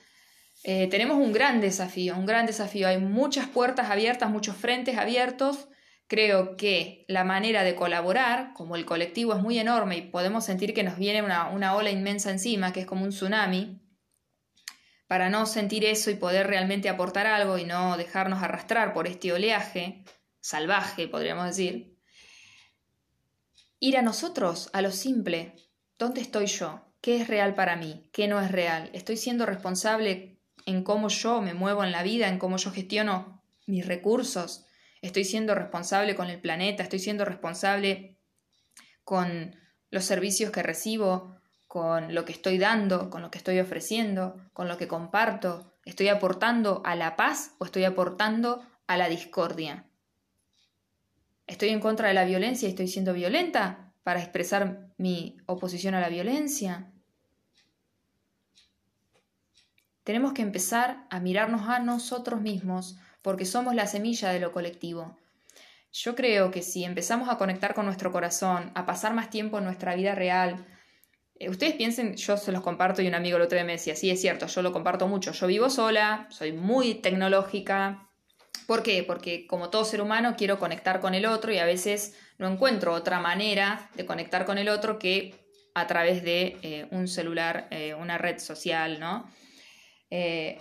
eh, tenemos un gran desafío, un gran desafío. Hay muchas puertas abiertas, muchos frentes abiertos Creo que la manera de colaborar, como el colectivo es muy enorme y podemos sentir que nos viene una, una ola inmensa encima, que es como un tsunami, para no sentir eso y poder realmente aportar algo y no dejarnos arrastrar por este oleaje salvaje, podríamos decir, ir a nosotros, a lo simple. ¿Dónde estoy yo? ¿Qué es real para mí? ¿Qué no es real? ¿Estoy siendo responsable en cómo yo me muevo en la vida, en cómo yo gestiono mis recursos? estoy siendo responsable con el planeta, estoy siendo responsable con los servicios que recibo, con lo que estoy dando, con lo que estoy ofreciendo, con lo que comparto? ¿Estoy aportando a la paz o estoy aportando a la discordia? ¿Estoy en contra de la violencia y estoy siendo violenta para expresar mi oposición a la violencia? Tenemos que empezar a mirarnos a nosotros mismos porque somos la semilla de lo colectivo. Yo creo que si empezamos a conectar con nuestro corazón, a pasar más tiempo en nuestra vida real, eh, ustedes piensen, yo se los comparto y un amigo el otro día me decía, sí, es cierto, yo lo comparto mucho, yo vivo sola, soy muy tecnológica. ¿Por qué? Porque como todo ser humano quiero conectar con el otro y a veces no encuentro otra manera de conectar con el otro que a través de eh, un celular, eh, una red social, ¿no?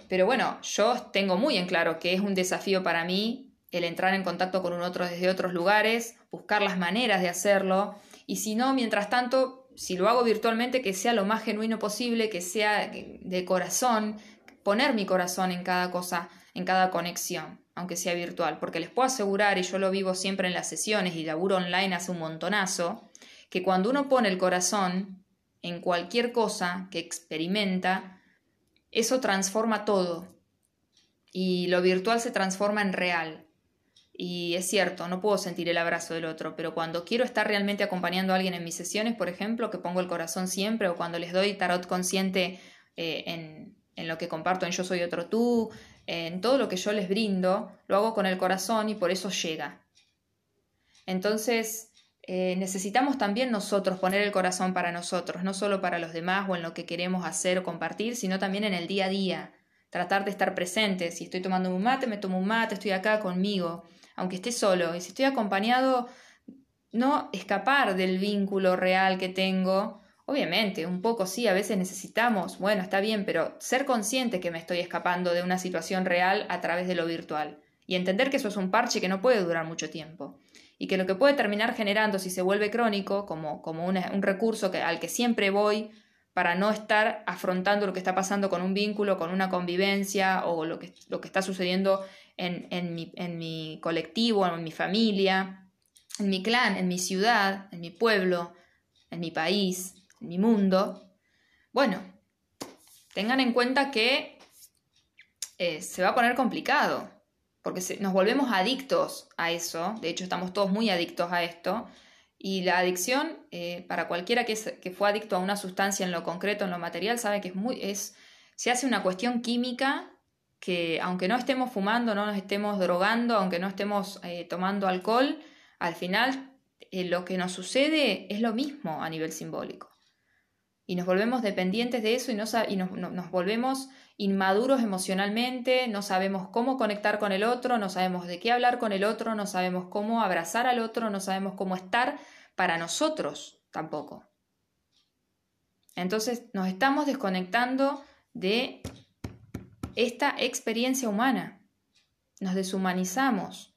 pero bueno, yo tengo muy en claro que es un desafío para mí el entrar en contacto con un otro desde otros lugares, buscar las maneras de hacerlo, y si no, mientras tanto, si lo hago virtualmente, que sea lo más genuino posible, que sea de corazón, poner mi corazón en cada cosa, en cada conexión, aunque sea virtual, porque les puedo asegurar, y yo lo vivo siempre en las sesiones y laburo online hace un montonazo, que cuando uno pone el corazón en cualquier cosa que experimenta, eso transforma todo. Y lo virtual se transforma en real. Y es cierto, no puedo sentir el abrazo del otro, pero cuando quiero estar realmente acompañando a alguien en mis sesiones, por ejemplo, que pongo el corazón siempre, o cuando les doy tarot consciente eh, en, en, lo que comparto en Yo Soy Otro Tú, en todo lo que yo les brindo, lo hago con el corazón y por eso llega. Entonces, eh, necesitamos también nosotros poner el corazón para nosotros, no solo para los demás o en lo que queremos hacer o compartir, sino también en el día a día. Tratar de estar presente. Si estoy tomando un mate, me tomo un mate, estoy acá conmigo aunque esté solo. Y si estoy acompañado, no escapar del vínculo real que tengo. Obviamente, un poco sí, a veces necesitamos, bueno, está bien, pero ser consciente que me estoy escapando de una situación real a través de lo virtual. Y entender que eso es un parche que no puede durar mucho tiempo. Y que lo que puede terminar generando, si se vuelve crónico, como, como un, recurso que, al que siempre voy, para no estar afrontando lo que está pasando con un vínculo, con una convivencia o lo que, lo que está sucediendo en, mi, en mi colectivo, en mi familia, en mi clan, en mi ciudad, en mi pueblo, en mi país, mi mundo, bueno, tengan en cuenta que eh, se va a poner complicado, porque nos volvemos adictos a eso, de hecho estamos todos muy adictos a esto, y la adicción, eh, para cualquiera que, fue adicto a una sustancia en lo concreto, en lo material, sabe que es muy, es, se hace una cuestión química que aunque no estemos fumando, no nos estemos drogando, aunque no estemos eh, tomando alcohol, al final lo que nos sucede es lo mismo a nivel simbólico. Y nos volvemos dependientes de eso y, y nos, volvemos inmaduros emocionalmente, no sabemos cómo conectar con el otro, no sabemos de qué hablar con el otro, no sabemos cómo abrazar al otro, no sabemos cómo estar para nosotros tampoco. Entonces nos estamos desconectando de esta experiencia humana. Nos deshumanizamos.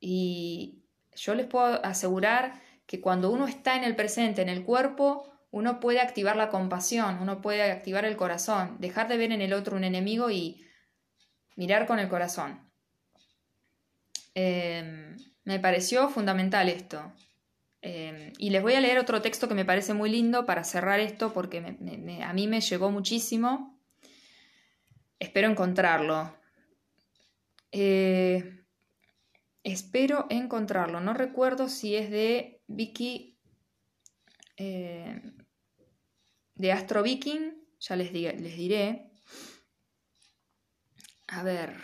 Y yo les puedo asegurar que cuando uno está en el presente, en el cuerpo, uno puede activar la compasión, uno puede activar el corazón, dejar de ver en el otro un enemigo y mirar con el corazón. Em, me pareció fundamental esto. Em, y les voy a leer otro texto que me parece muy lindo para cerrar esto porque a mí me llegó muchísimo. Espero encontrarlo. Eh, espero encontrarlo. No recuerdo si es de Vicky. Eh, de Astro Viking. Ya les, les diré. A ver.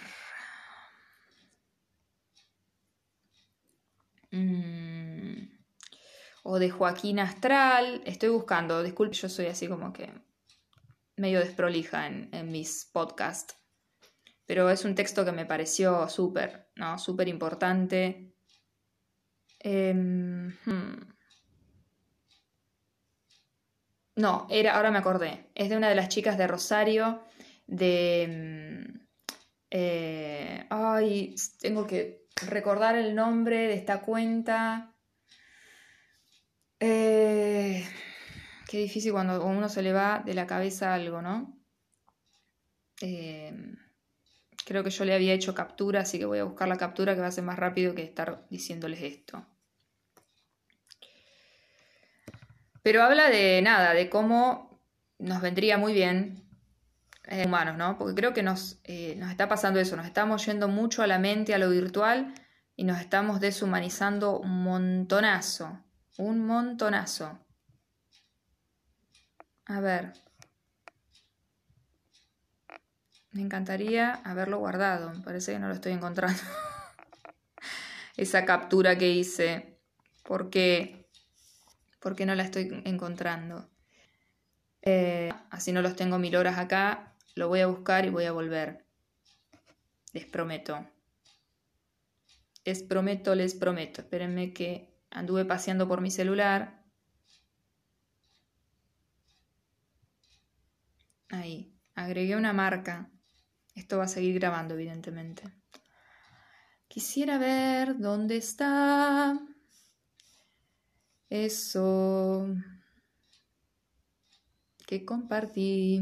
Mm, o de Joaquín Astral. Estoy buscando. Disculpe, yo soy así como que medio desprolija en, mis podcasts. Pero es un texto que me pareció súper, ¿no? Súper importante. Em, hmm. No, era, ahora me acordé. Es de una de las chicas de Rosario. De. Em, eh, ay, tengo que recordar el nombre de esta cuenta. Eh, Qué difícil cuando a uno se le va de la cabeza algo, ¿no? Eh, creo que yo le había hecho captura, así que voy a buscar la captura que va a ser más rápido que estar diciéndoles esto. Pero habla de nada, de cómo nos vendría muy bien eh, humanos, ¿no? Porque creo que nos, eh, nos está pasando eso, nos estamos yendo mucho a la mente, a lo virtual, y nos estamos deshumanizando un montonazo, un montonazo. A ver. Me encantaría haberlo guardado, parece que no lo estoy encontrando. Esa captura que hice. ¿Por qué? ¿Por qué no la estoy encontrando? Eh, así no los tengo mil horas acá lo voy a buscar y voy a volver. Les prometo. Les prometo, les prometo. Espérenme que anduve paseando por mi celular. Ahí. Agregué una marca. Esto va a seguir grabando, evidentemente. Quisiera ver dónde está. Eso que compartí.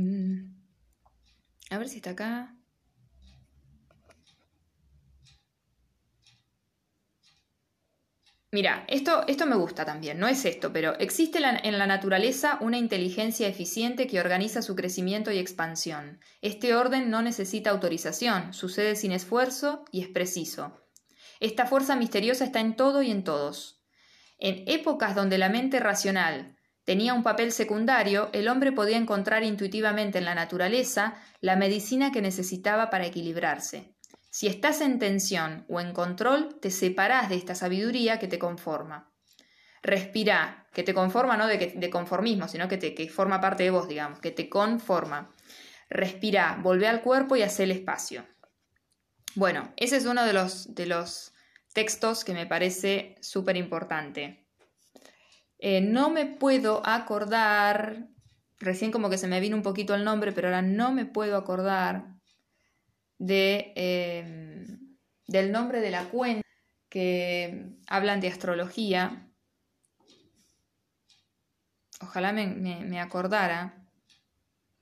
A ver si está acá. Mira, esto, esto me gusta también, no es esto, pero existe en la naturaleza una inteligencia eficiente que organiza su crecimiento y expansión. Este orden no necesita autorización, sucede sin esfuerzo y es preciso. Esta fuerza misteriosa está en todo y en todos. En épocas donde la mente racional tenía un papel secundario, el hombre podía encontrar intuitivamente en la naturaleza la medicina que necesitaba para equilibrarse. Si estás en tensión o en control, te separás de esta sabiduría que te conforma. Respira, que te conforma no de, conformismo, sino que, te, forma parte de vos, digamos, que te conforma. Respira, volvé al cuerpo y haz el espacio. Bueno, ese es uno de los, de los textos que me parece súper importante. Eh, no me puedo acordar, recién como que se me vino un poquito el nombre, pero ahora no me puedo acordar de, em, del nombre de la cuenta que hablan de astrología. Ojalá me, me acordara,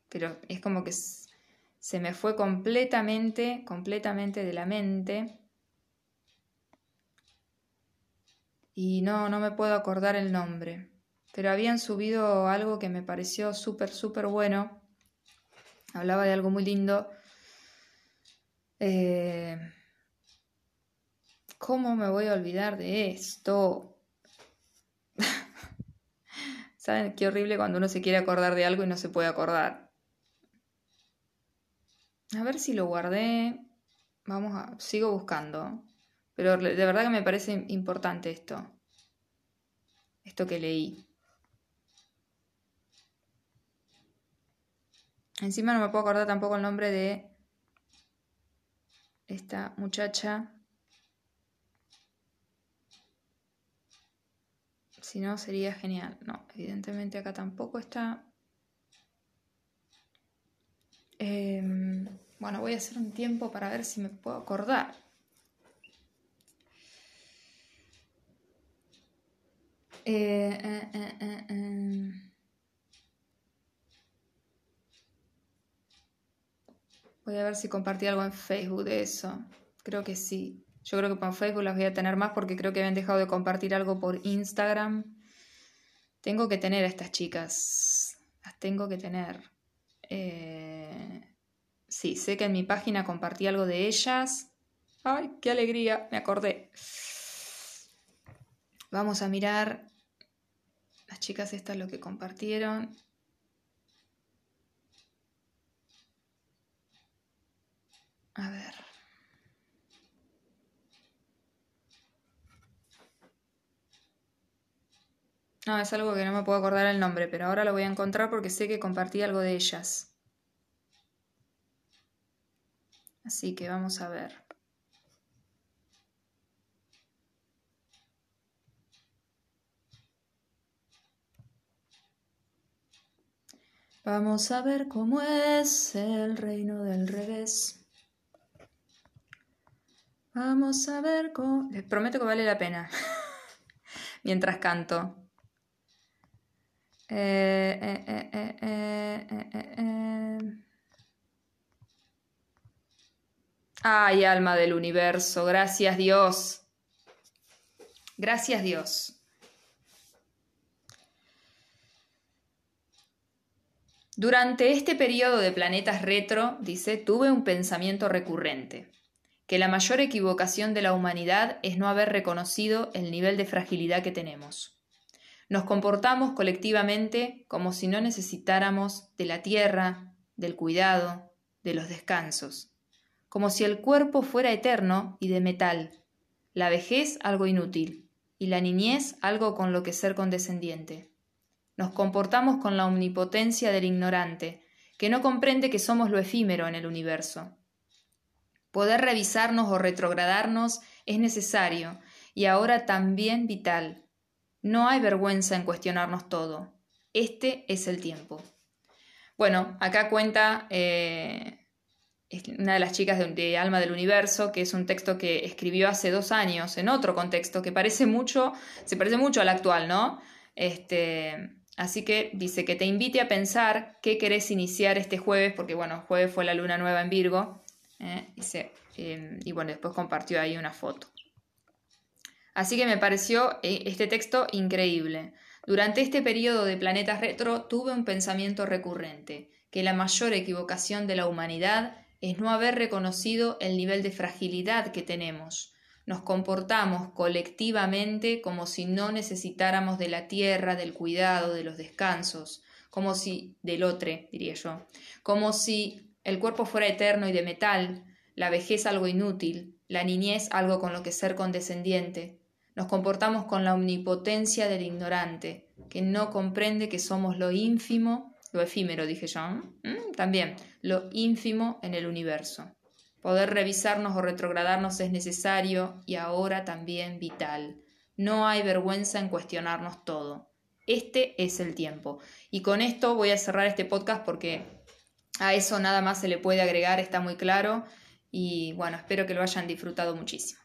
pero es como que se me fue completamente, completamente de la mente. y no, no me puedo acordar el nombre, pero habían subido algo que me pareció súper, súper bueno. Hablaba de algo muy lindo. Eh, ¿Cómo me voy a olvidar de esto? ¿Saben qué horrible cuando uno se quiere acordar de algo y no se puede acordar? A ver si lo guardé. Vamos a. Sigo buscando. Pero de verdad que me parece importante esto. Esto que leí. Encima no me puedo acordar tampoco el nombre de esta muchacha. Si no, sería genial. No, evidentemente acá tampoco está. Em, bueno, voy a hacer un tiempo para ver si me puedo acordar. Eh, eh, voy a ver si compartí algo en Facebook de eso. Creo que sí. Yo creo que por Facebook las voy a tener más porque creo que habían dejado de compartir algo por Instagram. Tengo que tener a estas chicas. Las tengo que tener. Sí, sé que en mi página compartí algo de ellas. ¡Ay, qué alegría! Me acordé. Vamos a mirar las chicas estas lo que compartieron. A ver. No, es algo que no me puedo acordar el nombre, pero ahora lo voy a encontrar porque sé que compartí algo de ellas. Así que vamos a ver. Vamos a ver cómo es el reino del revés. Vamos a ver cómo... Les prometo que vale la pena. Mientras canto. Eh, eh, eh, Ay, alma del universo, gracias Dios. Gracias Dios. Durante este periodo de planetas retro, dice, tuve un pensamiento recurrente, que la mayor equivocación de la humanidad es no haber reconocido el nivel de fragilidad que tenemos. Nos comportamos colectivamente como si no necesitáramos de la tierra, del cuidado, de los descansos, como si el cuerpo fuera eterno y de metal, la vejez algo inútil y la niñez algo con lo que ser condescendiente. Nos comportamos con la omnipotencia del ignorante, que no comprende que somos lo efímero en el universo. Poder revisarnos o retrogradarnos es necesario y ahora también vital. No hay vergüenza en cuestionarnos todo. Este es el tiempo. Bueno, acá cuenta eh, una de las chicas de, Alma del Universo, que es un texto que escribió hace dos años en otro contexto que parece mucho, se parece mucho al actual, ¿no? Este, Así que dice que te invite a pensar qué querés iniciar este jueves, porque bueno, jueves fue la luna nueva en Virgo, ¿eh? Em, y bueno, después compartió ahí una foto. Así que me pareció eh, este texto increíble. Durante este periodo de planetas retro tuve un pensamiento recurrente, que la mayor equivocación de la humanidad es no haber reconocido el nivel de fragilidad que tenemos nos comportamos colectivamente como si no necesitáramos de la tierra, del cuidado, de los descansos, como si del otro, diría yo, como si el cuerpo fuera eterno y de metal, la vejez algo inútil, la niñez algo con lo que ser condescendiente. Nos comportamos con la omnipotencia del ignorante, que no comprende que somos lo ínfimo, lo efímero, dije yo, ¿Mm? también, lo ínfimo en el universo. Poder revisarnos o retrogradarnos es necesario y ahora también vital. No hay vergüenza en cuestionarnos todo. Este es el tiempo. Y con esto voy a cerrar este podcast porque a eso nada más se le puede agregar, está muy claro. Y bueno, espero que lo hayan disfrutado muchísimo.